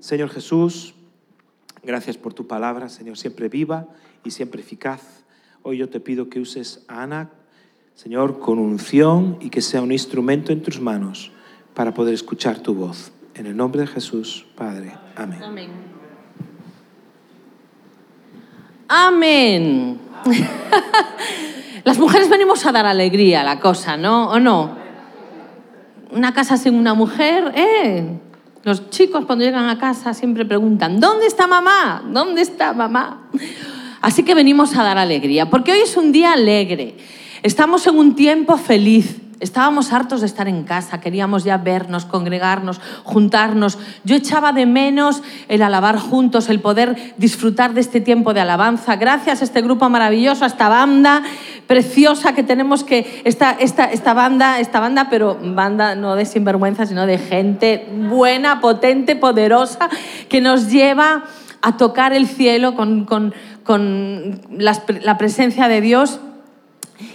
Señor Jesús, gracias por tu palabra, Señor, siempre viva y siempre eficaz. Hoy yo te pido que uses a Ana, Señor, con unción y que sea un instrumento en tus manos para poder escuchar tu voz. En el nombre de Jesús, Padre. Amén. Amén. Las mujeres venimos a dar alegría a la cosa, ¿no? ¿O no? Una casa sin una mujer, ¿eh? Los chicos cuando llegan a casa siempre preguntan, ¿dónde está mamá? ¿Dónde está mamá? Así que venimos a dar alegría, porque hoy es un día alegre. Estamos en un tiempo feliz. Estábamos hartos de estar en casa, queríamos ya vernos, congregarnos, juntarnos. Yo echaba de menos el alabar juntos, el poder disfrutar de este tiempo de alabanza. Gracias a este grupo maravilloso, a esta banda preciosa que tenemos que esta, esta, esta banda, esta banda, pero banda no de sinvergüenza, sino de gente buena, potente, poderosa, que nos lleva a tocar el cielo con, con, con la presencia de Dios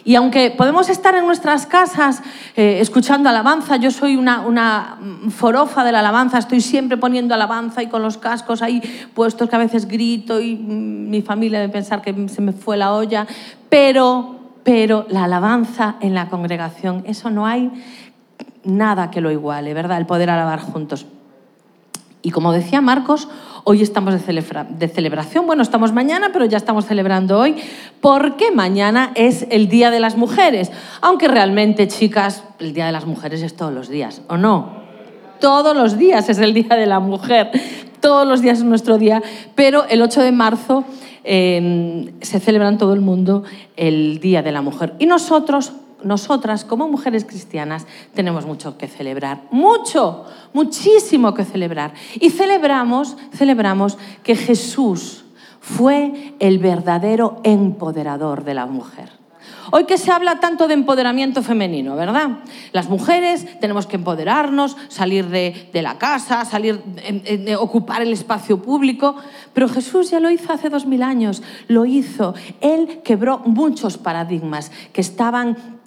y aunque podemos estar en nuestras casas eh, escuchando alabanza, yo soy una, una, forofa de la alabanza, estoy siempre poniendo alabanza y con los cascos ahí puestos que a veces grito y mm, mi familia debe pensar que se me fue la olla, pero, pero la alabanza en la congregación, eso no hay nada que lo iguale, ¿verdad? El poder alabar juntos. Y como decía Marcos, hoy estamos de, celebración. Bueno, estamos mañana, pero ya estamos celebrando hoy, porque mañana es el Día de las Mujeres. Aunque realmente, chicas, el Día de las Mujeres es todos los días, ¿o no? Todos los días es el Día de la Mujer. Todos los días es nuestro día. Pero el 8 de marzo eh, se celebra en todo el mundo el Día de la Mujer. Y nosotros nosotras como mujeres cristianas tenemos mucho que celebrar, mucho, muchísimo que celebrar. Y celebramos, celebramos que Jesús fue el verdadero empoderador de la mujer. Hoy que se habla tanto de empoderamiento femenino, ¿verdad? Las mujeres tenemos que empoderarnos, salir de, la casa, salir, ocupar el espacio público, pero Jesús ya lo hizo hace dos mil años, lo hizo. Él quebró muchos paradigmas que estaban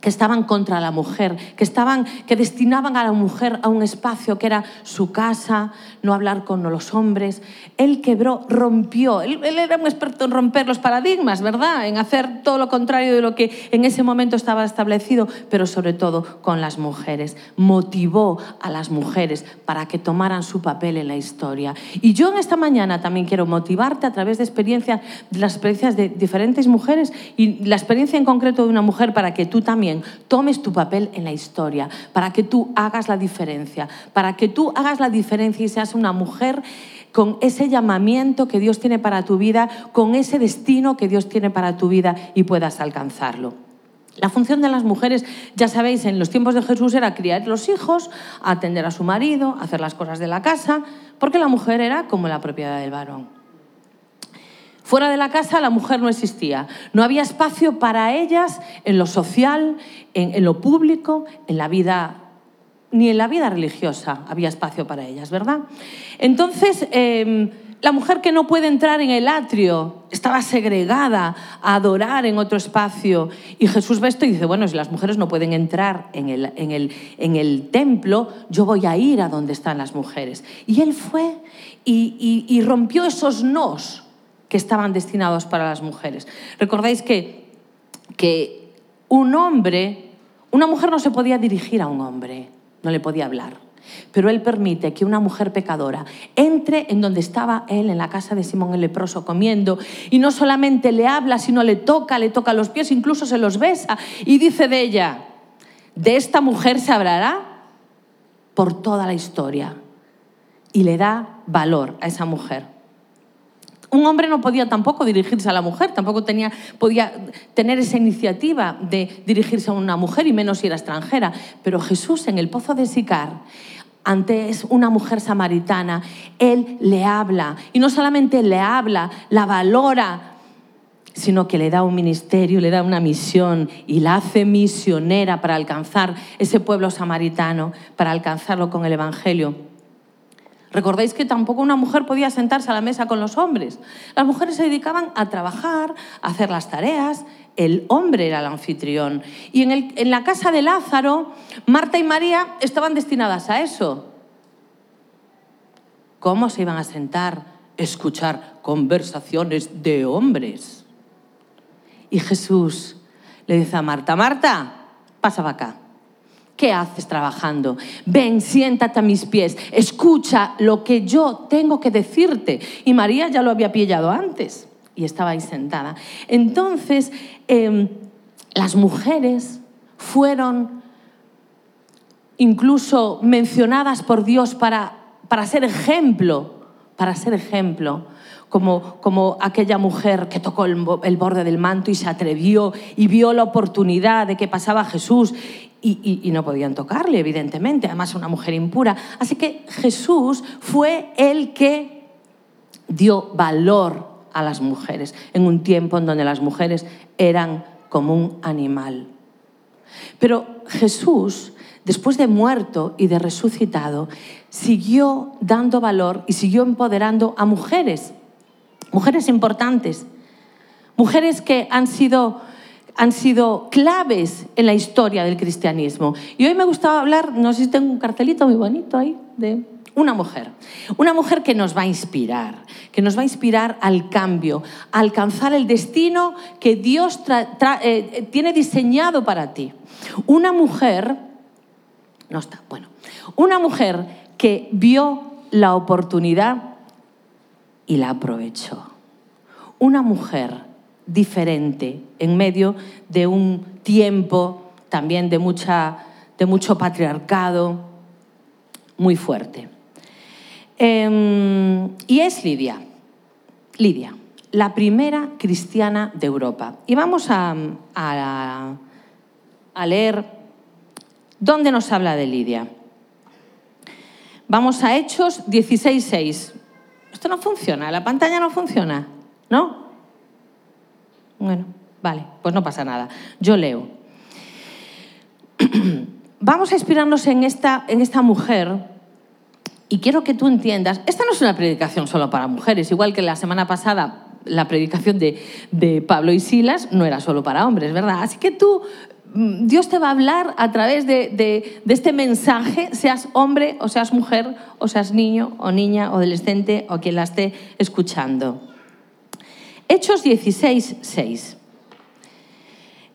que estaban contra la mujer, que, estaban, que destinaban a la mujer a un espacio que era su casa, no hablar con los hombres. Él quebró, rompió, él, era un experto en romper los paradigmas, ¿verdad? En hacer todo lo contrario de lo que en ese momento estaba establecido, pero sobre todo con las mujeres. Motivó a las mujeres para que tomaran su papel en la historia. Y yo en esta mañana también quiero motivarte a través de experiencias, las experiencias de diferentes mujeres y la experiencia en concreto de una mujer para que tú también tomes tu papel en la historia, para que tú hagas la diferencia, para que tú hagas la diferencia y seas una mujer con ese llamamiento que Dios tiene para tu vida, con ese destino que Dios tiene para tu vida y puedas alcanzarlo. La función de las mujeres, ya sabéis, en los tiempos de Jesús era criar los hijos, atender a su marido, hacer las cosas de la casa, porque la mujer era como la propiedad del varón. Fuera de la casa la mujer no existía. No había espacio para ellas en lo social, en, lo público, en la vida ni en la vida religiosa había espacio para ellas, ¿verdad? Entonces, em, la mujer que no puede entrar en el atrio estaba segregada a adorar en otro espacio. Y Jesús ve esto y dice, bueno, si las mujeres no pueden entrar en el, en el, en el templo, yo voy a ir a donde están las mujeres. Y él fue y, y rompió esos nos que estaban destinados para las mujeres. Recordáis que, que un hombre, una mujer no se podía dirigir a un hombre, no le podía hablar. Pero él permite que una mujer pecadora entre en donde estaba él, en la casa de Simón el leproso, comiendo, y no solamente le habla, sino le toca, le toca los pies, incluso se los besa, y dice de ella, de esta mujer se hablará por toda la historia, y le da valor a esa mujer. Un hombre no podía tampoco dirigirse a la mujer, tampoco tenía, podía tener esa iniciativa de dirigirse a una mujer y menos si era extranjera. Pero Jesús en el pozo de Sicar, ante una mujer samaritana, Él le habla. Y no solamente le habla, la valora, sino que le da un ministerio, le da una misión y la hace misionera para alcanzar ese pueblo samaritano, para alcanzarlo con el Evangelio. Recordáis que tampoco una mujer podía sentarse a la mesa con los hombres. Las mujeres se dedicaban a trabajar, a hacer las tareas. El hombre era el anfitrión. Y en, la casa de Lázaro, Marta y María estaban destinadas a eso. ¿cómo se iban a sentar, escuchar conversaciones de hombres? Y Jesús le dice a Marta, Marta, pasa acá. ¿Qué haces trabajando? Ven, siéntate a mis pies, escucha lo que yo tengo que decirte. Y María ya lo había pillado antes y estaba ahí sentada. Entonces, em, las mujeres fueron incluso mencionadas por Dios para, para ser ejemplo, para ser ejemplo como, como aquella mujer que tocó el, borde del manto y se atrevió y vio la oportunidad de que pasaba Jesús y, y, y, no podían tocarle, evidentemente, además una mujer impura. Así que Jesús fue el que dio valor a las mujeres en un tiempo en donde las mujeres eran como un animal. Pero Jesús, después de muerto y de resucitado, siguió dando valor y siguió empoderando a mujeres mujeres importantes, mujeres que han sido, han sido claves en la historia del cristianismo. Y hoy me gustaba hablar, no sé si tengo un cartelito muy bonito ahí, de una mujer. Una mujer que nos va a inspirar, que nos va a inspirar al cambio, a alcanzar el destino que Dios eh, tiene diseñado para ti. Una mujer, no está, bueno, una mujer que vio la oportunidad y la aprovechó. Una mujer diferente en medio de un tiempo también de, mucha, de mucho patriarcado muy fuerte. Eh, y es Lidia, Lidia, la primera cristiana de Europa. Y vamos a, a leer dónde nos habla de Lidia. Vamos a Hechos 16.6 esto no funciona, la pantalla no funciona, ¿no? Bueno, vale, pues no pasa nada. Yo leo. Vamos a inspirarnos en esta, en esta mujer y quiero que tú entiendas, esta no es una predicación solo para mujeres, igual que la semana pasada la predicación de, de Pablo y Silas no era solo para hombres, ¿verdad? Así que tú Dios te va a hablar a través de, este mensaje, seas hombre o seas mujer, o seas niño o niña, o adolescente, o quien la esté escuchando. Hechos 16, 6.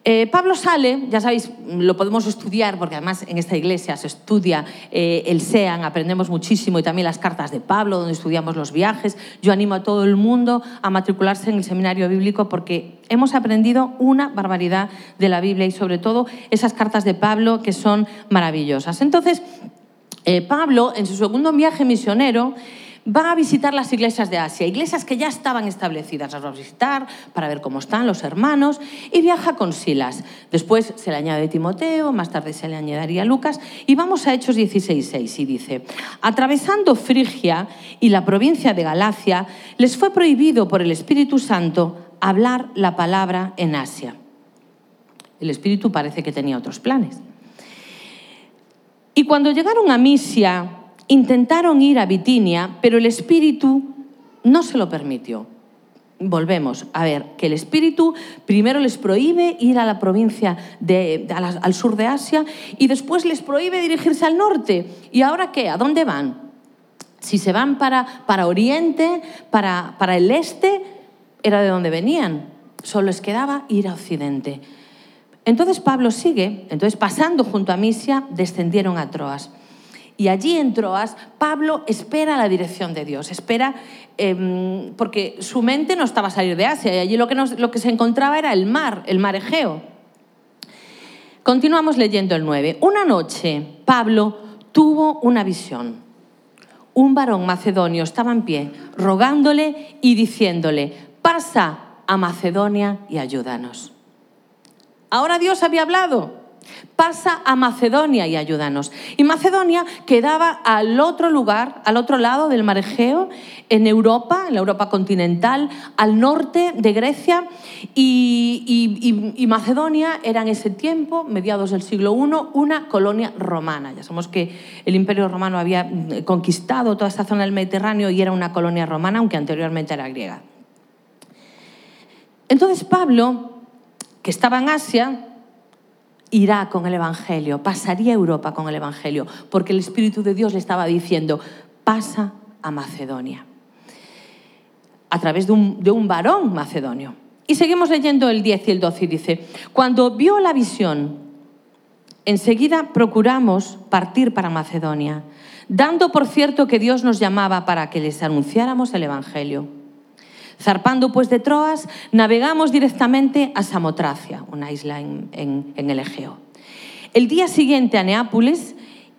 Eh, Pablo sale, ya sabéis, lo podemos estudiar porque además en esta iglesia se estudia eh, el SEAN, aprendemos muchísimo y también las cartas de Pablo, donde estudiamos los viajes. Yo animo a todo el mundo a matricularse en el seminario bíblico porque hemos aprendido una barbaridad de la Biblia y sobre todo esas cartas de Pablo que son maravillosas. Entonces, eh, Pablo, en su segundo viaje misionero, va a visitar las iglesias de Asia, iglesias que ya estaban establecidas, las va a visitar para ver cómo están los hermanos y viaja con Silas. Después se le añade Timoteo, más tarde se le añadiría Lucas y vamos a Hechos 16.6 y dice, atravesando Frigia y la provincia de Galacia, les fue prohibido por el Espíritu Santo hablar la palabra en Asia. El Espíritu parece que tenía otros planes. Y cuando llegaron a Misia, Intentaron ir a Bitinia, pero el Espíritu no se lo permitió. Volvemos a ver que el Espíritu primero les prohíbe ir a la provincia de, al sur de Asia y después les prohíbe dirigirse al norte. ¿Y ahora qué? ¿A dónde van? Si se van para, para Oriente, para, para el este, era de donde venían. Solo les quedaba ir a Occidente. Entonces Pablo sigue, entonces pasando junto a Misia, descendieron a Troas. Y allí en Troas, Pablo espera la dirección de Dios, espera, eh, porque su mente no estaba a salir de Asia, y allí lo que, lo que se encontraba era el mar, el mar Egeo. Continuamos leyendo el 9. Una noche, Pablo tuvo una visión. Un varón macedonio estaba en pie, rogándole y diciéndole, pasa a Macedonia y ayúdanos. Ahora Dios había hablado pasa a Macedonia y ayúdanos. Y Macedonia quedaba al otro lugar, al otro lado del mar Egeo, en Europa, en la Europa continental, al norte de Grecia. Y, y, Macedonia era en ese tiempo, mediados del siglo I, una colonia romana. Ya sabemos que el Imperio Romano había mm, conquistado toda esta zona del Mediterráneo y era una colonia romana, aunque anteriormente era griega. Entonces Pablo, que estaba en Asia, irá con el Evangelio, pasaría Europa con el Evangelio, porque el Espíritu de Dios le estaba diciendo, pasa a Macedonia, a través de un, de un varón macedonio. Y seguimos leyendo el 10 y el 12 y dice, cuando vio la visión, enseguida procuramos partir para Macedonia, dando por cierto que Dios nos llamaba para que les anunciáramos el Evangelio. Zarpando pues de Troas, navegamos directamente a Samotracia, una isla en, en- el Egeo. El día siguiente a Neápolis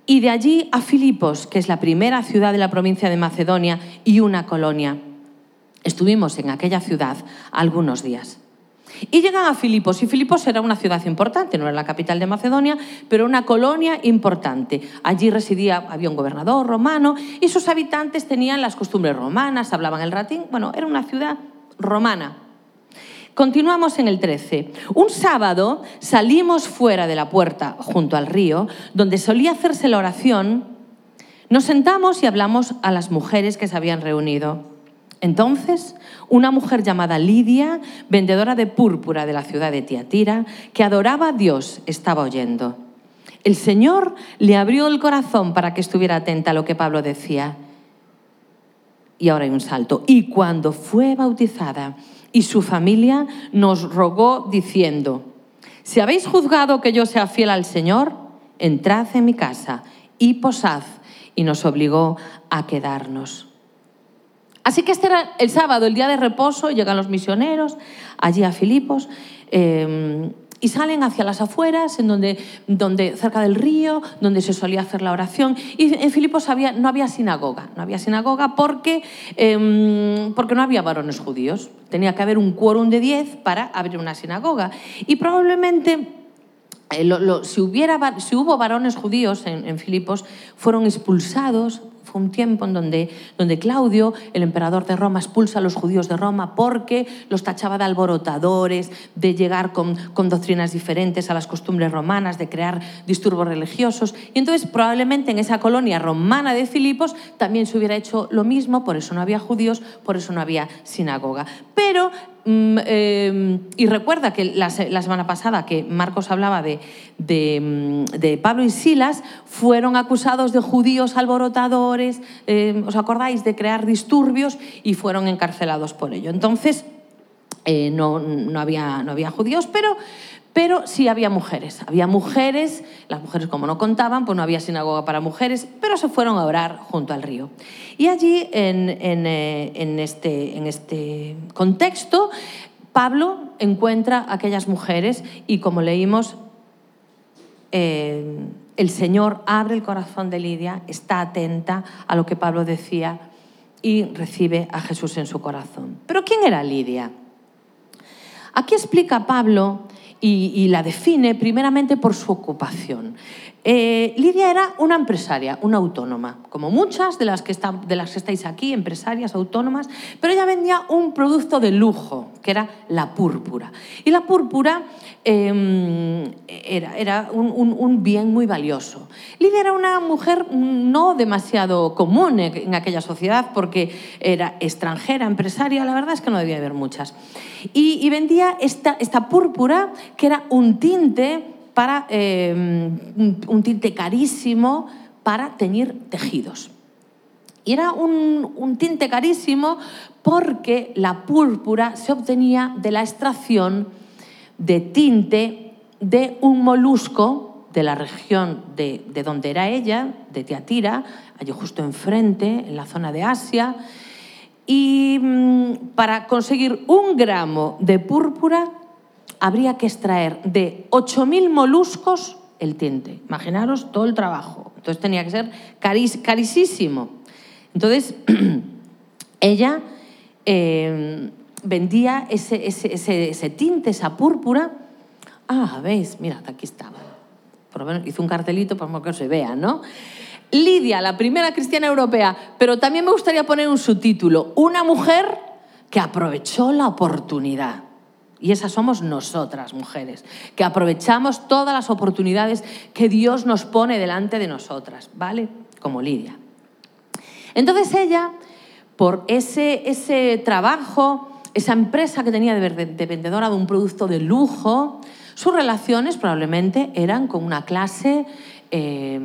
y de allí a Filipos, que es la primera ciudad de la provincia de Macedonia y una colonia. Estuvimos en aquella ciudad algunos días. Y llegan a Filipos, y Filipos era una ciudad importante, no era la capital de Macedonia, pero una colonia importante. Allí residía, había un gobernador romano, y sus habitantes tenían las costumbres romanas, hablaban el latín, bueno, era una ciudad romana. Continuamos en el 13. Un sábado salimos fuera de la puerta, junto al río, donde solía hacerse la oración. Nos sentamos y hablamos a las mujeres que se habían reunido. Entonces, una mujer llamada Lidia, vendedora de púrpura de la ciudad de Tiatira, que adoraba a Dios, estaba oyendo. El Señor le abrió el corazón para que estuviera atenta a lo que Pablo decía. Y ahora hay un salto. Y cuando fue bautizada y su familia nos rogó diciendo, si habéis juzgado que yo sea fiel al Señor, entrad en mi casa y posad. Y nos obligó a quedarnos. Así que este era el sábado, el día de reposo, llegan los misioneros allí a Filipos eh, y salen hacia las afueras, en donde, donde, cerca del río, donde se solía hacer la oración. Y en Filipos no había sinagoga, no había sinagoga porque, eh, porque no había varones judíos. Tenía que haber un quórum de 10 para abrir una sinagoga. Y probablemente eh, si, hubiera, hubo varones judíos en Filipos, fueron expulsados. Un tiempo en donde, donde Claudio, el emperador de Roma, expulsa a los judíos de Roma porque los tachaba de alborotadores, de llegar con, con doctrinas diferentes a las costumbres romanas, de crear disturbios religiosos. Y entonces probablemente en esa colonia romana de Filipos también se hubiera hecho lo mismo, por eso no había judíos, por eso no había sinagoga. Pero Mm, eh, y recuerda que la, se- la semana pasada que Marcos hablaba de, mm, de Pablo y Silas, fueron acusados de judíos alborotadores, eh, ¿os acordáis? De crear disturbios y fueron encarcelados por ello. Entonces, eh, no, no había, no había judíos, pero, pero sí había mujeres. Había mujeres, las mujeres como no contaban, pues no había sinagoga para mujeres, pero se fueron a orar junto al río. Y allí, en, eh, este, este contexto, Pablo encuentra a aquellas mujeres y como leímos, eh, el Señor abre el corazón de Lidia, está atenta a lo que Pablo decía y recibe a Jesús en su corazón. Pero ¿quién era Lidia? Aquí explica Pablo y, la define primeramente por su ocupación. Eh, Lidia era una empresaria, una autónoma, como muchas de las, que están, de las que estáis aquí, empresarias autónomas, pero ella vendía un producto de lujo, que era la púrpura. Y la púrpura eh, era, era un, bien muy valioso. Lidia era una mujer no demasiado común en aquella sociedad porque era extranjera, empresaria, la verdad es que no debía haber muchas. Y, y vendía esta, esta púrpura que era un tinte para eh, un, tinte carísimo para teñir tejidos. Y era un, un tinte carísimo porque la púrpura se obtenía de la extracción de tinte de un molusco de la región de, de donde era ella, de Tiatira, allí justo enfrente, en la zona de Asia. Y mm, para conseguir un gramo de púrpura habría que extraer de 8.000 moluscos el tinte. Imaginaros todo el trabajo. Entonces tenía que ser caris- carísimo. Entonces, ella eh, vendía ese- ese tinte, esa púrpura. Ah, veis, mirad, aquí estaba. Por lo menos hizo un cartelito para que se vea, ¿no? Lidia, la primera cristiana europea, pero también me gustaría poner un subtítulo, una mujer que aprovechó la oportunidad. Y esas somos nosotras, mujeres, que aprovechamos todas las oportunidades que Dios nos pone delante de nosotras, ¿vale? Como Lidia. Entonces ella, por ese, ese trabajo, esa empresa que tenía de, vendedora de un producto de lujo, sus relaciones probablemente eran con una clase eh,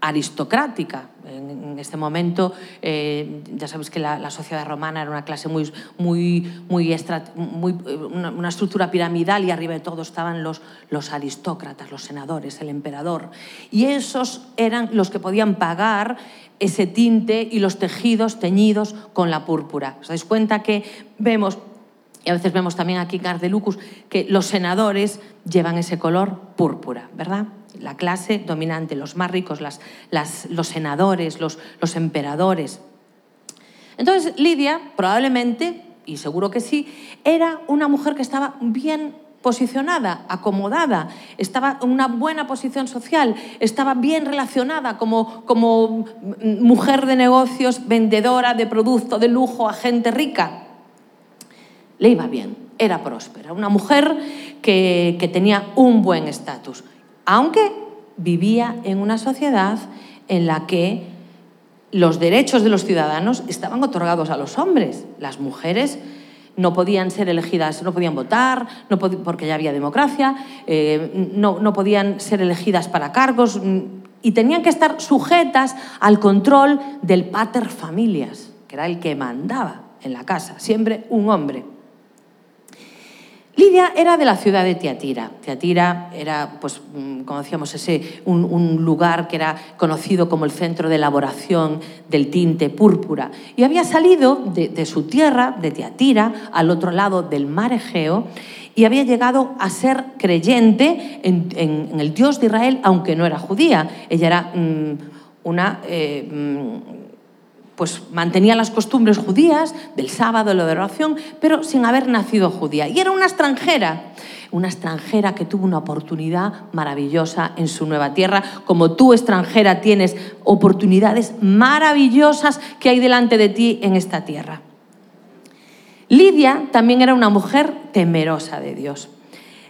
aristocrática. En, este momento, eh, ya sabes que la, sociedad romana era una clase muy, muy, muy, muy una, una, estructura piramidal y arriba de todo estaban los, los aristócratas, los senadores, el emperador. Y esos eran los que podían pagar ese tinte y los tejidos teñidos con la púrpura. ¿Os dais cuenta que vemos y a veces vemos también aquí en Ardelucus que los senadores llevan ese color púrpura, ¿verdad? La clase dominante, los más ricos, los senadores, los, emperadores. Entonces, Lidia probablemente, y seguro que sí, era una mujer que estaba bien posicionada, acomodada, estaba en una buena posición social, estaba bien relacionada como, mujer de negocios, vendedora de producto de lujo, agente rica le iba bien, era próspera, una mujer que tenía un buen estatus, aunque vivía en una sociedad en la que los derechos de los ciudadanos estaban otorgados a los hombres. Las mujeres no podían ser elegidas, no podían votar, porque ya había democracia, eh, no, no podían ser elegidas para cargos mm, y tenían que estar sujetas al control del pater familias, que era el que mandaba en la casa, siempre un hombre. Lidia era de la ciudad de Tiatira. Tiatira era, pues, mm, como decíamos, ese, un, lugar que era conocido como el centro de elaboración del tinte púrpura. Y había salido de, su tierra, de Tiatira, al otro lado del mar Egeo, y había llegado a ser creyente en, el Dios de Israel, aunque no era judía. Ella era mmm, una... Eh, mmm, pues mantenía las costumbres judías del sábado, la oración, pero sin haber nacido judía. Y era una extranjera, una extranjera que tuvo una oportunidad maravillosa en su nueva tierra. Como tú, extranjera, tienes oportunidades maravillosas que hay delante de ti en esta tierra. Lidia también era una mujer temerosa de Dios.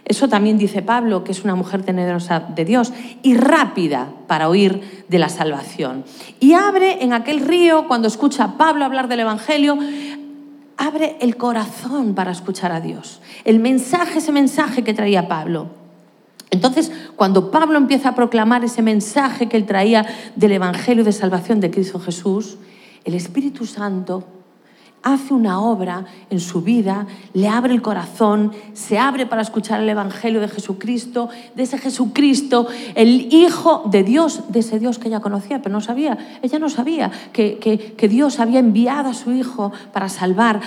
Eso también dice Pablo, que es una mujer tenerosa de Dios y rápida para oír de la salvación. Y abre en aquel río, cuando escucha a Pablo hablar del Evangelio, abre el corazón para escuchar a Dios. El mensaje, ese mensaje que traía Pablo. Entonces, cuando Pablo empieza a proclamar ese mensaje que él traía del Evangelio de salvación de Cristo Jesús, el Espíritu Santo hace una obra en su vida, le abre el corazón, se abre para escuchar el Evangelio de Jesucristo, de ese Jesucristo, el Hijo de Dios, de ese Dios que ella conocía, pero no sabía, ella no sabía que, que, Dios había enviado a su Hijo para salvar,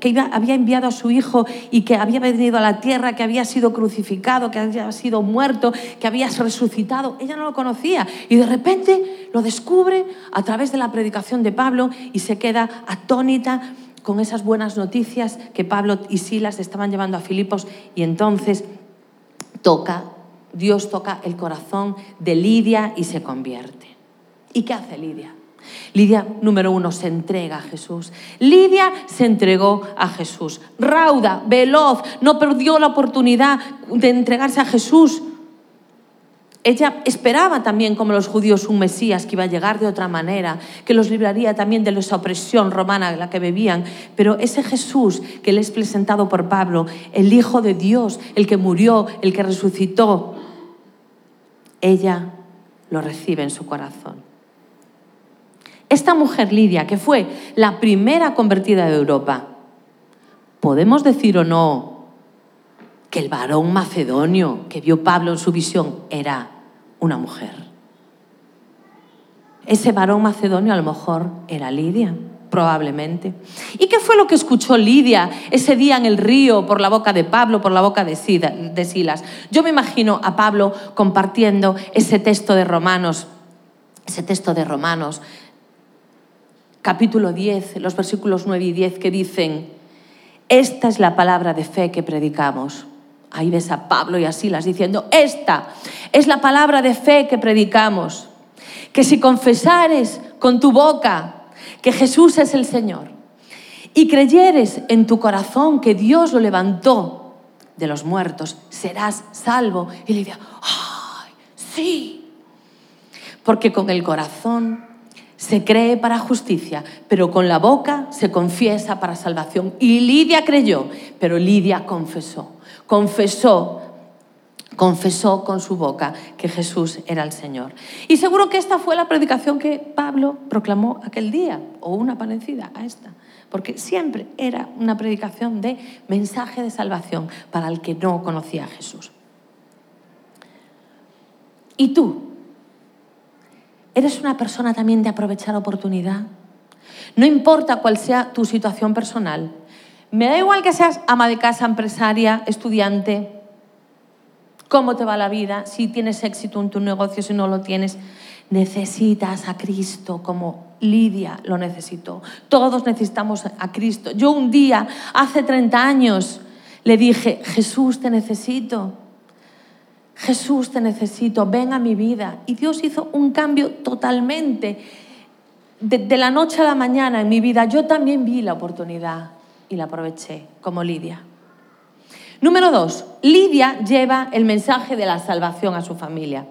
que había enviado a su Hijo y que había venido a la tierra, que había sido crucificado, que había sido muerto, que había resucitado. Ella no lo conocía y de repente lo descubre a través de la predicación de Pablo y se queda atónita con esas buenas noticias que Pablo y Silas estaban llevando a Filipos y entonces toca, Dios toca el corazón de Lidia y se convierte. ¿Y qué hace Lidia? Lidia, número uno, se entrega a Jesús. Lidia se entregó a Jesús. Rauda, veloz, no perdió la oportunidad de entregarse a Jesús. Ella esperaba también, como los judíos, un Mesías que iba a llegar de otra manera, que los libraría también de esa opresión romana la que vivían. Pero ese Jesús que le es presentado por Pablo, el Hijo de Dios, el que murió, el que resucitó, ella lo recibe en su corazón. Esta mujer Lidia, que fue la primera convertida de Europa, podemos decir o no que el varón macedonio que vio Pablo en su visión era una mujer. Ese varón macedonio a lo mejor era Lidia, probablemente. ¿Y qué fue lo que escuchó Lidia ese día en el río por la boca de Pablo, por la boca de Silas? Yo me imagino a Pablo compartiendo ese texto de Romanos, ese texto de Romanos, capítulo 10, los versículos 9 y 10 que dicen, esta es la palabra de fe que predicamos Ahí ves a Pablo y a Silas diciendo, esta es la palabra de fe que predicamos, que si confesares con tu boca que Jesús es el Señor y creyeres en tu corazón que Dios lo levantó de los muertos, serás salvo. Y le ¡ay, sí! Porque con el corazón se cree para justicia, pero con la boca se confiesa para salvación. Y Lidia creyó, pero Lidia confesó confesó confesó con su boca que Jesús era el Señor. Y seguro que esta fue la predicación que Pablo proclamó aquel día, o una parecida a esta, porque siempre era una predicación de mensaje de salvación para el que no conocía a Jesús. ¿Y tú? ¿Eres una persona también de aprovechar oportunidad? No importa cuál sea tu situación personal. Me da igual que seas ama de casa, empresaria, estudiante, cómo te va la vida, si tienes éxito en tu negocio, si no lo tienes. Necesitas a Cristo como Lidia lo necesitó. Todos necesitamos a Cristo. Yo un día, hace 30 años, le dije, Jesús, te necesito. Jesús, te necesito, ven a mi vida. Y Dios hizo un cambio totalmente. De, la noche a la mañana en mi vida, yo también vi la oportunidad y la aproveché como Lidia. Número dos, Lidia lleva el mensaje de la salvación a su familia.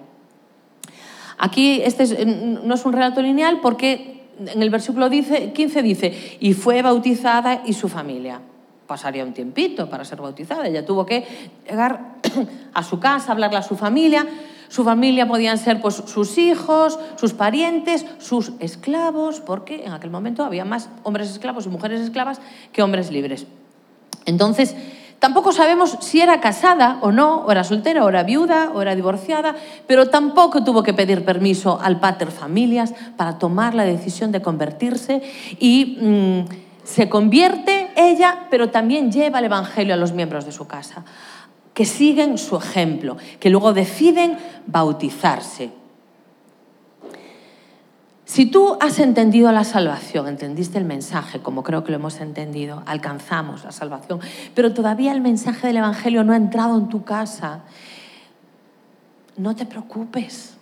Aquí este no es un relato lineal porque en el versículo 15 dice, y fue bautizada y su familia pasaría un tiempito para ser bautizada. Ella tuvo que llegar a su casa, hablarle a su familia. Su familia podían ser pues, sus hijos, sus parientes, sus esclavos, porque en aquel momento había más hombres esclavos y mujeres esclavas que hombres libres. Entonces, tampoco sabemos si era casada o no, o era soltera, o era viuda, o era divorciada, pero tampoco tuvo que pedir permiso al pater familias para tomar la decisión de convertirse y mm, se convierte ella, pero también lleva el Evangelio a los miembros de su casa, que siguen su ejemplo, que luego deciden bautizarse. Si tú has entendido la salvación, entendiste el mensaje, como creo que lo hemos entendido, alcanzamos la salvación, pero todavía el mensaje del Evangelio no ha entrado en tu casa, no te preocupes.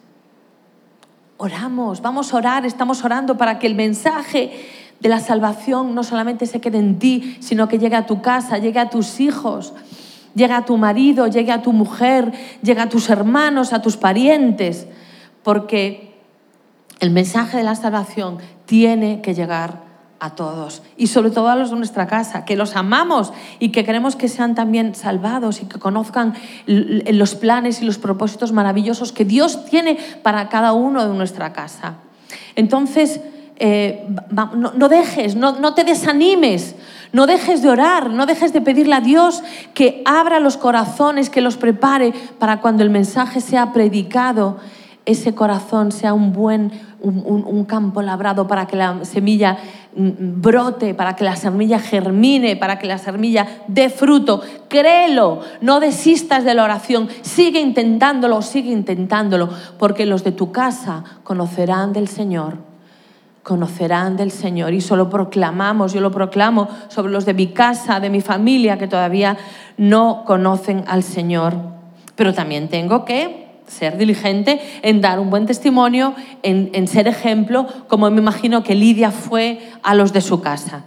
Oramos, vamos a orar, estamos orando para que el mensaje de la salvación no solamente se quede en ti, sino que llegue a tu casa, llegue a tus hijos, llegue a tu marido, llegue a tu mujer, llegue a tus hermanos, a tus parientes, porque el mensaje de la salvación tiene que llegar a todos y sobre todo a los de nuestra casa, que los amamos y que queremos que sean también salvados y que conozcan los planes y los propósitos maravillosos que Dios tiene para cada uno de nuestra casa. Entonces, eh, no, dejes, no, te desanimes, no dejes de orar, no dejes de pedirle a Dios que abra los corazones, que los prepare para cuando el mensaje sea predicado, ese corazón sea un buen, un, campo labrado para que la semilla mm, brote, para que la semilla germine, para que la semilla dé fruto. Créelo, no desistas de la oración, sigue intentándolo, sigue intentándolo, porque los de tu casa conocerán del Señor conocerán del Señor. Y solo proclamamos, yo lo proclamo sobre los de mi casa, de mi familia, que todavía no conocen al Señor. Pero también tengo que ser diligente en dar un buen testimonio, en, en ser ejemplo, como me imagino que Lidia fue a los de su casa.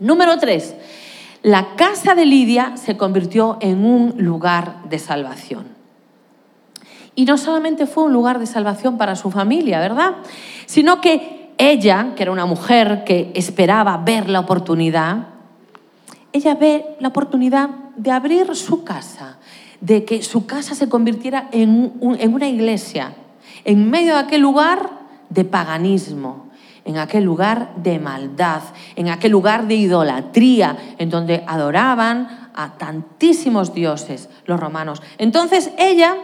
Número tres, la casa de Lidia se convirtió en un lugar de salvación. Y no solamente fue un lugar de salvación para su familia, ¿verdad? Sino que ella, que era una mujer que esperaba ver la oportunidad, ella ve la oportunidad de abrir su casa, de que su casa se convirtiera en, una iglesia, en medio de aquel lugar de paganismo, en aquel lugar de maldad, en aquel lugar de idolatría, en donde adoraban a tantísimos dioses los romanos. Entonces ella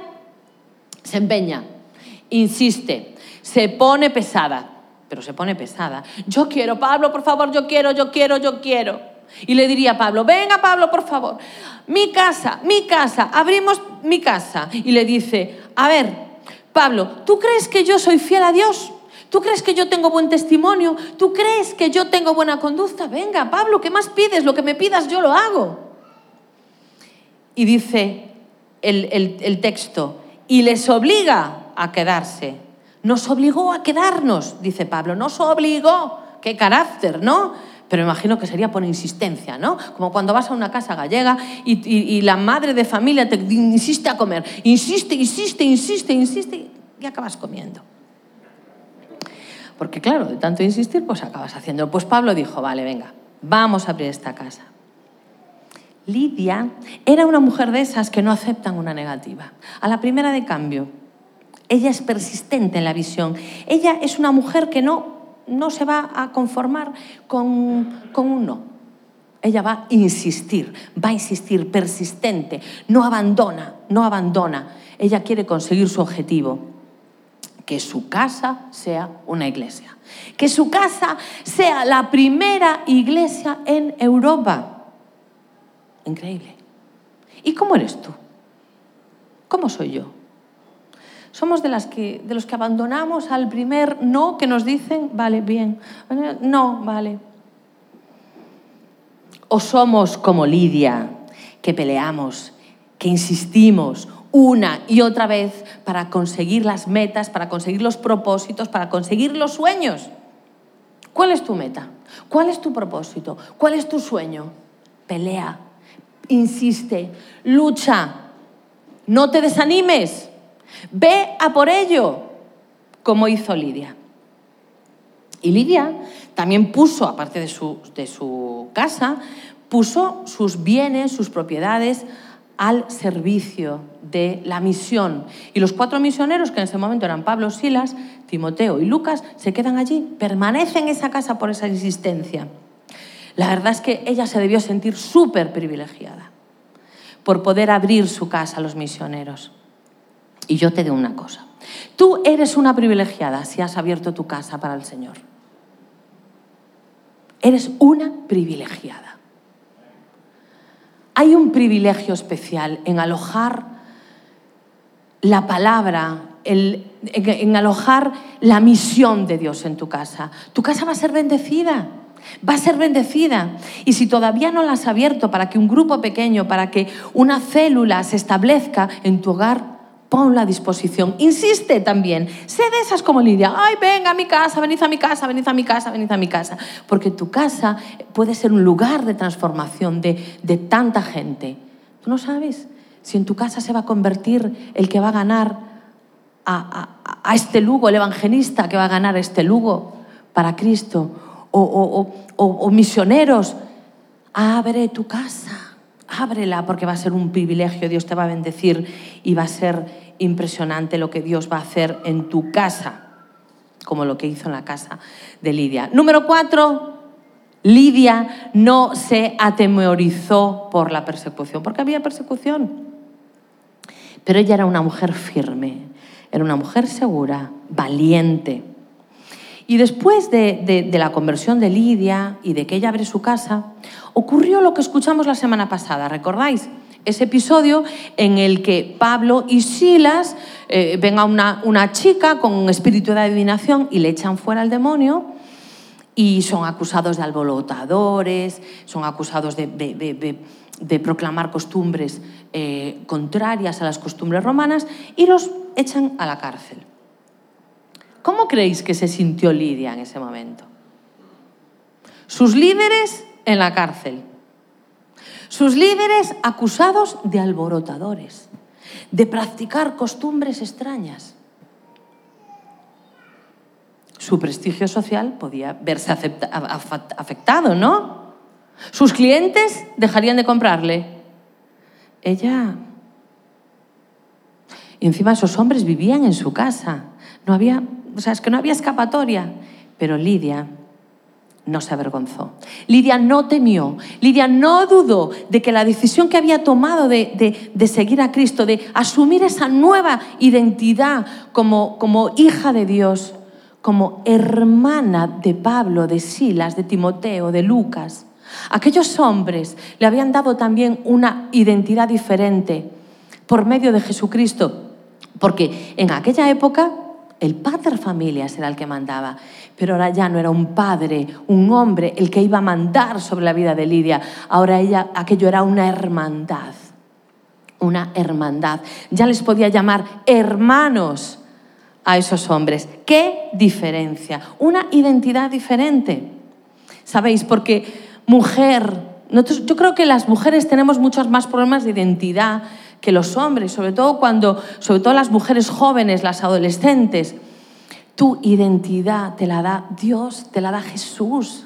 se empeña, insiste, se pone pesada, pero se pone pesada. Yo quiero, Pablo, por favor, yo quiero, yo quiero, yo quiero. Y le diría a Pablo, venga Pablo, por favor, mi casa, mi casa, abrimos mi casa. Y le dice, a ver, Pablo, ¿tú crees que yo soy fiel a Dios? ¿Tú crees que yo tengo buen testimonio? ¿Tú crees que yo tengo buena conducta? Venga, Pablo, ¿qué más pides? Lo que me pidas yo lo hago. Y dice el, el texto, y les obliga a quedarse nos obligó a quedarnos, dice Pablo, nos obligó. Qué carácter, ¿no? Pero imagino que sería por insistencia, ¿no? Como cuando vas a una casa gallega y, la madre de familia te insiste a comer. Insiste, insiste, insiste, insiste y acabas comiendo. Porque claro, de tanto insistir, pues acabas haciendo. Pues Pablo dijo, vale, venga, vamos a abrir esta casa. Lidia era una mujer de esas que no aceptan una negativa. A la primera de cambio, ella es persistente en la visión. Ella es una mujer que no, no se va a conformar con, con un no. Ella va a insistir, va a insistir, persistente, no abandona, no abandona. Ella quiere conseguir su objetivo, que su casa sea una iglesia, que su casa sea la primera iglesia en Europa. Increíble. ¿Y cómo eres tú? ¿Cómo soy yo? Somos de, las que, de los que abandonamos al primer no que nos dicen, vale, bien, no, vale. O somos como Lidia, que peleamos, que insistimos una y otra vez para conseguir las metas, para conseguir los propósitos, para conseguir los sueños. ¿Cuál es tu meta? ¿Cuál es tu propósito? ¿Cuál es tu sueño? Pelea, insiste, lucha, no te desanimes, ve a por ello, como hizo Lidia. Y Lidia también puso, aparte de su, de su casa, puso sus bienes, sus propiedades al servicio de la misión. Y los cuatro misioneros, que en ese momento eran Pablo, Silas, Timoteo y Lucas, se quedan allí, permanecen en esa casa por esa existencia. La verdad es que ella se debió sentir súper privilegiada por poder abrir su casa a los misioneros. Y yo te digo una cosa, tú eres una privilegiada si has abierto tu casa para el Señor. Eres una privilegiada. Hay un privilegio especial en alojar la palabra, en alojar la misión de Dios en tu casa. Tu casa va a ser bendecida va a ser bendecida. Y si todavía no la has abierto para que un grupo pequeño, para que una célula se establezca en tu hogar, ponla a disposición. Insiste también. Sé de esas como Lidia. Ay, venga a mi casa, venid a mi casa, venid a mi casa, venid a mi casa. Porque tu casa puede ser un lugar de transformación de, de tanta gente. Tú no sabes si en tu casa se va a convertir el que va a ganar a, a, este Lugo, el evangelista que va a ganar este Lugo para Cristo o, misioneros, abre tu casa, ábrela porque va a ser un privilegio, Dios te va a bendecir y va a ser impresionante lo que Dios va a hacer en tu casa, como lo que hizo en la casa de Lidia. Número cuatro, Lidia no se atemorizó por la persecución, porque había persecución. Pero ella era una mujer firme, era una mujer segura, valiente. Y después de, la conversión de Lidia y de que ella abre su casa, ocurrió lo que escuchamos la semana pasada, ¿recordáis? Ese episodio en el que Pablo y Silas eh, ven a una, chica con un espíritu de adivinación y le echan fuera al demonio y son acusados de alborotadores, son acusados de, proclamar costumbres eh, contrarias a las costumbres romanas y los echan a la cárcel. ¿Cómo creéis que se sintió Lidia en ese momento? Sus líderes en la cárcel. Sus líderes acusados de alborotadores, de practicar costumbres extrañas. Su prestigio social podía verse afectado, ¿no? Sus clientes dejarían de comprarle. Ella... Y encima esos hombres vivían en su casa. No había o sea, es que no había escapatoria. Pero Lidia no se avergonzó. Lidia no temió. Lidia no dudó de que la decisión que había tomado de, seguir a Cristo, de asumir esa nueva identidad como, como hija de Dios, como hermana de Pablo, de Silas, de Timoteo, de Lucas, aquellos hombres le habían dado también una identidad diferente por medio de Jesucristo. Porque en aquella época el padre familias era el que mandaba, pero ahora ya no era un padre, un hombre el que iba a mandar sobre la vida de Lidia. Ahora ella, aquello era una hermandad, una hermandad. Ya les podía llamar hermanos a esos hombres. ¿Qué diferencia? Una identidad diferente. ¿Sabéis? Porque mujer, yo creo que las mujeres tenemos muchos más problemas de identidad que los hombres, sobre todo cuando, sobre todo las mujeres jóvenes, las adolescentes. Tu identidad te la da Dios, te la da Jesús.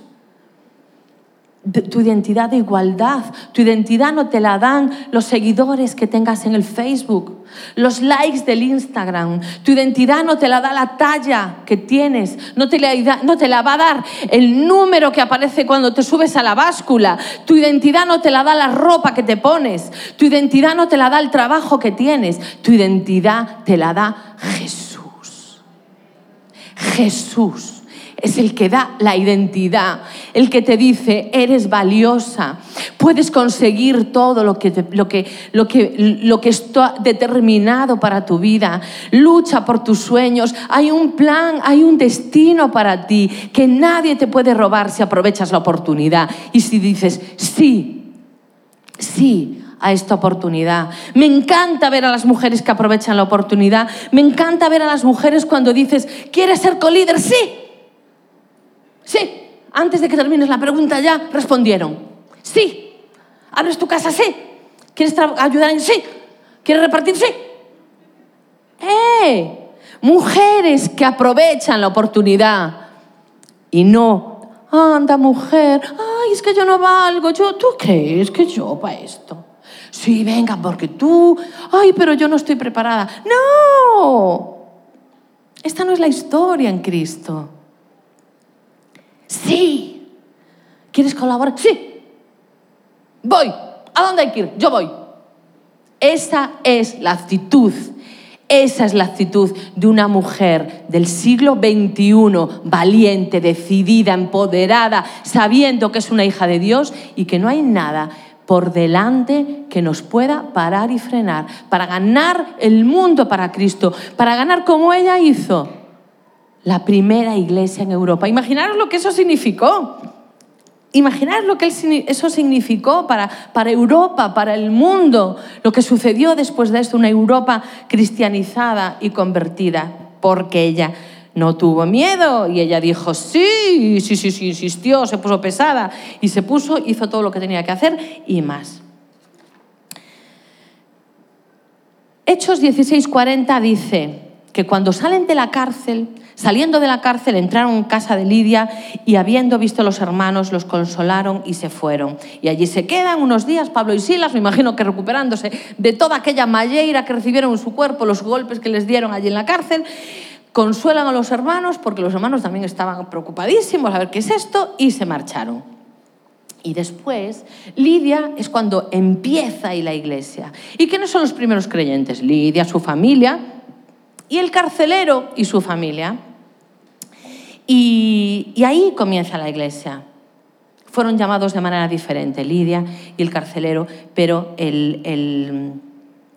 Tu identidad de igualdad. Tu identidad no te la dan los seguidores que tengas en el Facebook, los likes del Instagram. Tu identidad no te la da la talla que tienes, no te la va a dar el número que aparece cuando te subes a la báscula. Tu identidad no te la da la ropa que te pones. Tu identidad no te la da el trabajo que tienes. Tu identidad te la da Jesús. Jesús es el que da la identidad, el que te dice, eres valiosa, puedes conseguir todo lo que, lo que, lo que, lo que está determinado para tu vida, lucha por tus sueños, hay un plan, hay un destino para ti que nadie te puede robar si aprovechas la oportunidad y si dices, sí, sí a esta oportunidad. Me encanta ver a las mujeres que aprovechan la oportunidad. Me encanta ver a las mujeres cuando dices, ¿quieres ser colíder? Sí. Sí. Antes de que termines la pregunta ya respondieron. Sí. ¿Abres tu casa? Sí. ¿Quieres ayudar en sí? ¿Quieres repartir? Sí. ¡Eh! Mujeres que aprovechan la oportunidad y no, anda mujer, ay, es que yo no valgo, yo, ¿tú crees que yo para esto? Sí, venga, porque tú, ay, pero yo no estoy preparada. No, esta no es la historia en Cristo. Sí, ¿quieres colaborar? Sí, voy, ¿a dónde hay que ir? Yo voy. Esa es la actitud. Esa es la actitud de una mujer del siglo XXI, valiente, decidida, empoderada, sabiendo que es una hija de Dios y que no hay nada por delante que nos pueda parar y frenar para ganar el mundo para Cristo, para ganar como ella hizo la primera iglesia en Europa. Imaginaros lo que eso significó. Imaginar lo que eso significó para, para Europa, para el mundo, lo que sucedió después de esto, una Europa cristianizada y convertida, porque ella no tuvo miedo y ella dijo, sí, sí, sí, sí, insistió, se puso pesada y se puso, hizo todo lo que tenía que hacer y más. Hechos 16:40 dice que cuando salen de la cárcel, saliendo de la cárcel, entraron en casa de Lidia y habiendo visto a los hermanos, los consolaron y se fueron. Y allí se quedan unos días, Pablo y Silas, me imagino que recuperándose de toda aquella malleira que recibieron en su cuerpo, los golpes que les dieron allí en la cárcel, consuelan a los hermanos porque los hermanos también estaban preocupadísimos a ver qué es esto y se marcharon. Y después, Lidia es cuando empieza ahí la iglesia. ¿Y quiénes son los primeros creyentes? Lidia, su familia, y el carcelero y su familia. Y, ahí comienza la iglesia. Fueron llamados de manera diferente, Lidia y el carcelero, pero el,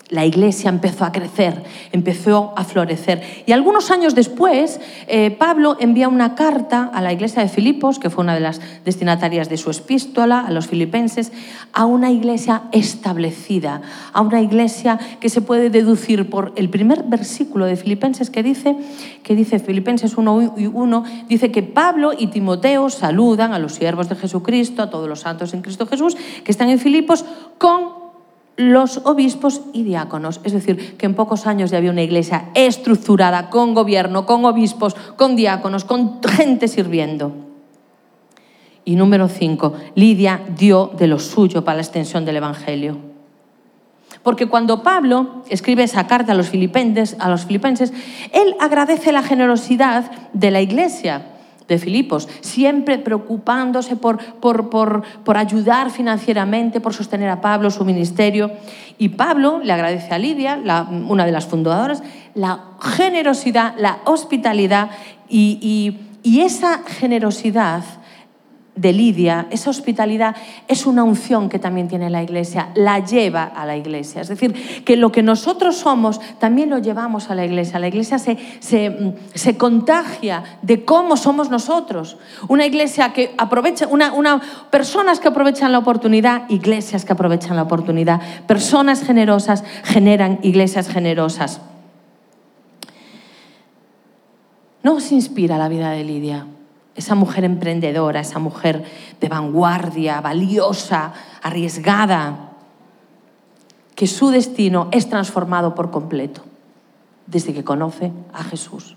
la iglesia empezó a crecer, empezó a florecer. Y algunos años después, eh, Pablo envía una carta a la iglesia de Filipos, que fue una de las destinatarias de su epístola, a los filipenses, a una iglesia establecida, a una iglesia que se puede deducir por el primer versículo de Filipenses que dice, que dice Filipenses 1 y 1, dice que Pablo y Timoteo saludan a los siervos de Jesucristo, a todos los santos en Cristo Jesús, que están en Filipos, con los obispos y diáconos. Es decir, que en pocos años ya había una iglesia estructurada, con gobierno, con obispos, con diáconos, con gente sirviendo. Y número cinco, Lidia dio de lo suyo para la extensión del Evangelio. Porque cuando Pablo escribe esa carta a los, filipenses, a los filipenses, él agradece la generosidad de la iglesia de Filipos, siempre preocupándose por, por, por, por ayudar financieramente, por sostener a Pablo, su ministerio. Y Pablo le agradece a Lidia, una de las fundadoras, la generosidad, la hospitalidad y- y esa generosidad de Lidia, esa hospitalidad es una unción que también tiene la iglesia, la lleva a la iglesia. Es decir, que lo que nosotros somos también lo llevamos a la iglesia. La iglesia se, se, mm, se contagia de cómo somos nosotros. Una iglesia que aprovecha, una, una, personas que aprovechan la oportunidad, iglesias que aprovechan la oportunidad. Personas generosas generan iglesias generosas. ¿No os inspira la vida de Lidia? Esa mujer emprendedora, esa mujer de vanguardia, valiosa, arriesgada, que su destino es transformado por completo desde que conoce a Jesús.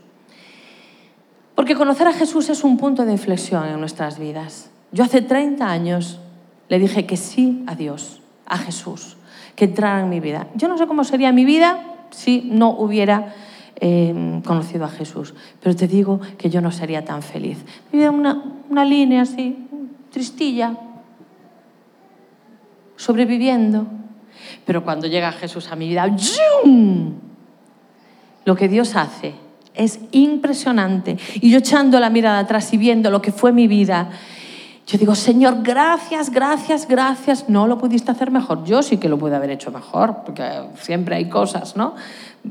Porque conocer a Jesús es un punto de inflexión en nuestras vidas. Yo hace 30 años le dije que sí a Dios, a Jesús, que entrara en mi vida. Yo no sé cómo sería mi vida si no hubiera eh, conocido a Jesús, pero te digo que yo no sería tan feliz. Vivía una, una línea así, tristilla, sobreviviendo. Pero cuando llega Jesús a mi vida, lo que Dios hace es impresionante. Y yo echando la mirada atrás y viendo lo que fue mi vida, yo digo, Señor, gracias, gracias, gracias. No lo pudiste hacer mejor. Yo sí que lo pude haber hecho mejor, porque siempre hay cosas, ¿no?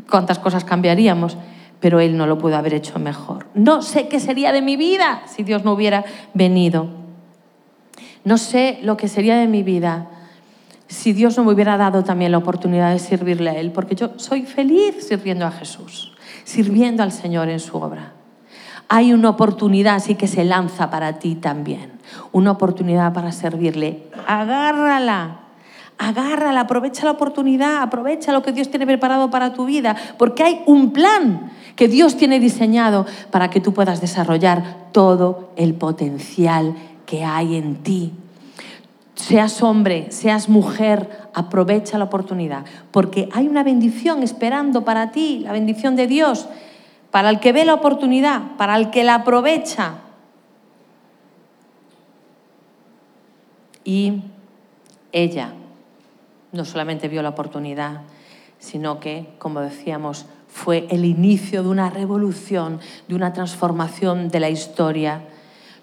¿Cuántas cosas cambiaríamos? Pero Él no lo pudo haber hecho mejor. No sé qué sería de mi vida si Dios no hubiera venido. No sé lo que sería de mi vida si Dios no me hubiera dado también la oportunidad de servirle a Él, porque yo soy feliz sirviendo a Jesús, sirviendo al Señor en su obra. Hay una oportunidad así que se lanza para ti también, una oportunidad para servirle. Agárrala, agárrala, aprovecha la oportunidad, aprovecha lo que Dios tiene preparado para tu vida, porque hay un plan que Dios tiene diseñado para que tú puedas desarrollar todo el potencial que hay en ti. Seas hombre, seas mujer, aprovecha la oportunidad, porque hay una bendición esperando para ti, la bendición de Dios, para el que ve la oportunidad, para el que la aprovecha. Y ella no solamente vio la oportunidad, sino que, como decíamos, fue el inicio de una revolución, de una transformación de la historia.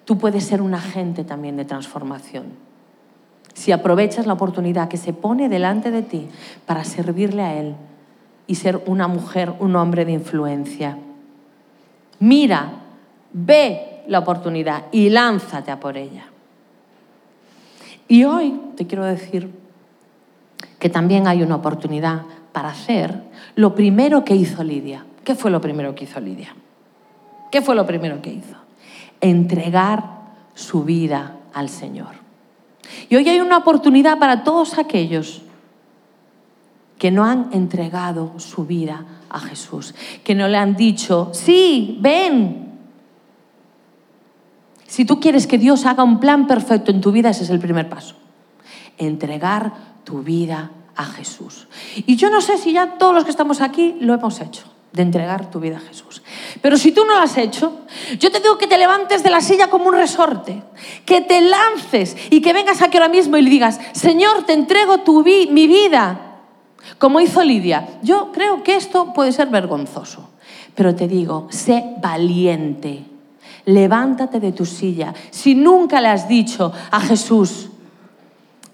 Tú puedes ser un agente también de transformación si aprovechas la oportunidad que se pone delante de ti para servirle a Él y ser una mujer, un hombre de influencia. Mira, ve la oportunidad y lánzate a por ella. Y hoy te quiero decir que también hay una oportunidad para hacer lo primero que hizo Lidia. ¿Qué fue lo primero que hizo Lidia? ¿Qué fue lo primero que hizo? Entregar su vida al Señor. Y hoy hay una oportunidad para todos aquellos que no han entregado su vida a Jesús, que no le han dicho, sí, ven. Si tú quieres que Dios haga un plan perfecto en tu vida, ese es el primer paso. Entregar tu vida a Jesús. Y yo no sé si ya todos los que estamos aquí lo hemos hecho de entregar tu vida a Jesús. Pero si tú no lo has hecho, yo te digo que te levantes de la silla como un resorte, que te lances y que vengas aquí ahora mismo y le digas, Señor, te entrego tu mi vida, como hizo Lidia. Yo creo que esto puede ser vergonzoso, pero te digo, sé valiente, levántate de tu silla. Si nunca le has dicho a Jesús,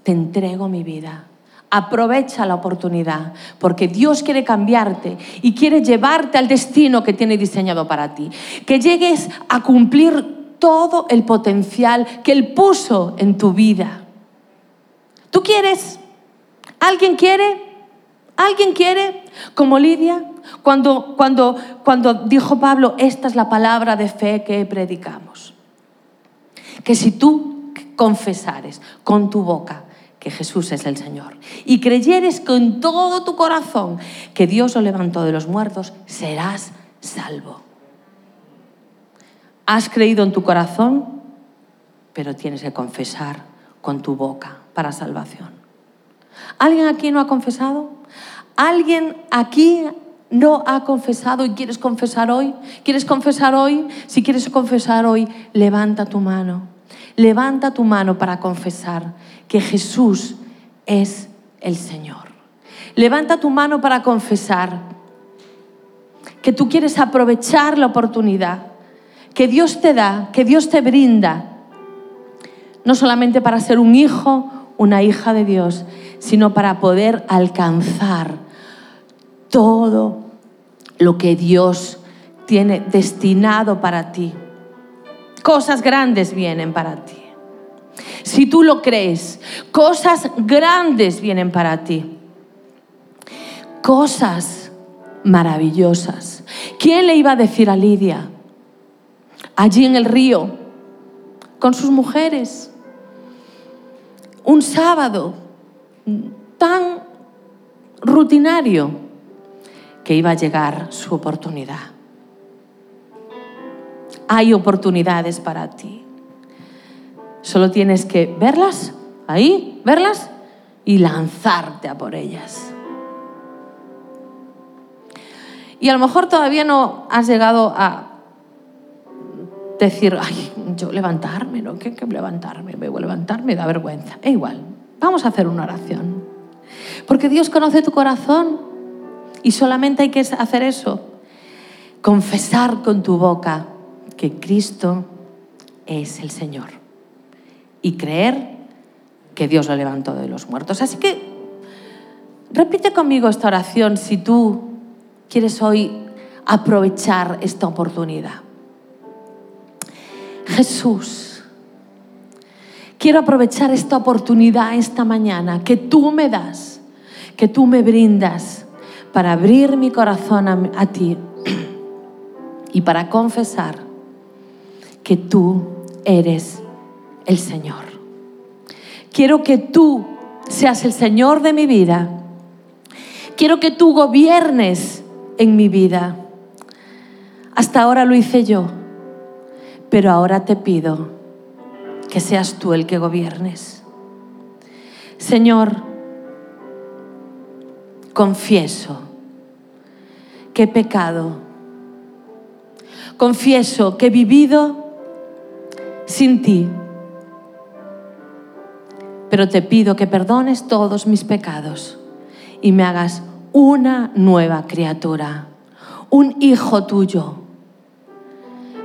te entrego mi vida Aprovecha la oportunidad, porque Dios quiere cambiarte y quiere llevarte al destino que tiene diseñado para ti. Que llegues a cumplir todo el potencial que Él puso en tu vida. ¿Tú quieres? ¿Alguien quiere? ¿Alguien quiere? Como Lidia, cuando, cuando, cuando dijo Pablo, esta es la palabra de fe que predicamos. Que si tú confesares con tu boca que Jesús es el Señor y creyeres con todo tu corazón que Dios lo levantó de los muertos, serás salvo. Has creído en tu corazón, pero tienes que confesar con tu boca para salvación. ¿Alguien aquí no ha confesado? ¿Alguien aquí no ha confesado y quieres confesar hoy? ¿Quieres confesar hoy? Si quieres confesar hoy, levanta tu mano. Levanta tu mano para confesar que Jesús es el Señor. Levanta tu mano para confesar que tú quieres aprovechar la oportunidad que Dios te da, que Dios te brinda, no solamente para ser un hijo, una hija de Dios, sino para poder alcanzar todo lo que Dios tiene destinado para ti. Cosas grandes vienen para ti. Si tú lo crees, cosas grandes vienen para ti. Cosas maravillosas. ¿Quién le iba a decir a Lidia? Allí en el río, con sus mujeres. Un sábado tan rutinario que iba a llegar su oportunidad. Hay oportunidades para ti. Solo tienes que verlas, ahí, verlas, y lanzarte a por ellas. Y a lo mejor todavía no has llegado a decir, ay, yo levantarme, ¿no? ¿Qué, qué levantarme? Me voy a levantar, me da vergüenza. E igual, vamos a hacer una oración. Porque Dios conoce tu corazón y solamente hay que hacer eso. Confesar con tu boca que Cristo es el Señor. Y creer que Dios lo levantó de los muertos. Así que repite conmigo esta oración si tú quieres hoy aprovechar esta oportunidad. Jesús, quiero aprovechar esta oportunidad esta mañana que tú me das, que tú me brindas para abrir mi corazón a, ti y para confesar que tú eres el Señor. Quiero que tú seas el Señor de mi vida. Quiero que tú gobiernes en mi vida. Hasta ahora lo hice yo, pero ahora te pido que seas tú el que gobiernes. Señor, confieso he pecado. Confieso que he vivido sin ti. Pero te pido que perdones todos mis pecados y me hagas una nueva criatura, un hijo tuyo,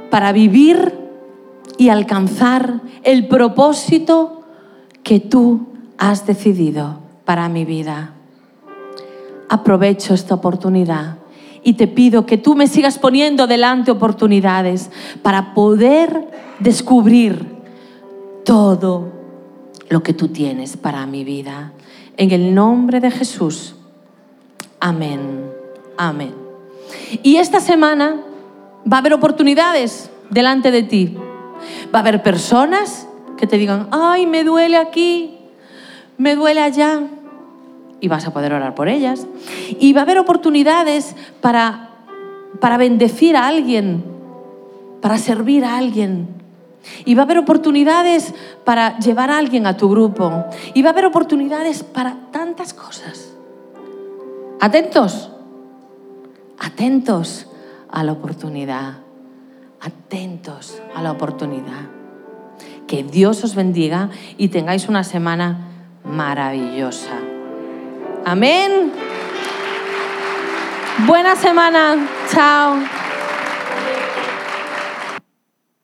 para vivir y alcanzar el propósito que tú has decidido para mi vida. Aprovecho esta oportunidad y te pido que tú me sigas poniendo delante oportunidades para poder descubrir todo lo que tú tienes para mi vida. En el nombre de Jesús. Amén. Amén. Y esta semana va a haber oportunidades delante de ti. Va a haber personas que te digan, ay, me duele aquí, me duele allá. Y vas a poder orar por ellas. Y va a haber oportunidades para, para bendecir a alguien, para servir a alguien. Y va a haber oportunidades para llevar a alguien a tu grupo. Y va a haber oportunidades para tantas cosas. Atentos, atentos a la oportunidad, atentos a la oportunidad. Que Dios os bendiga y tengáis una semana maravillosa. Amén. Buena semana. Chao.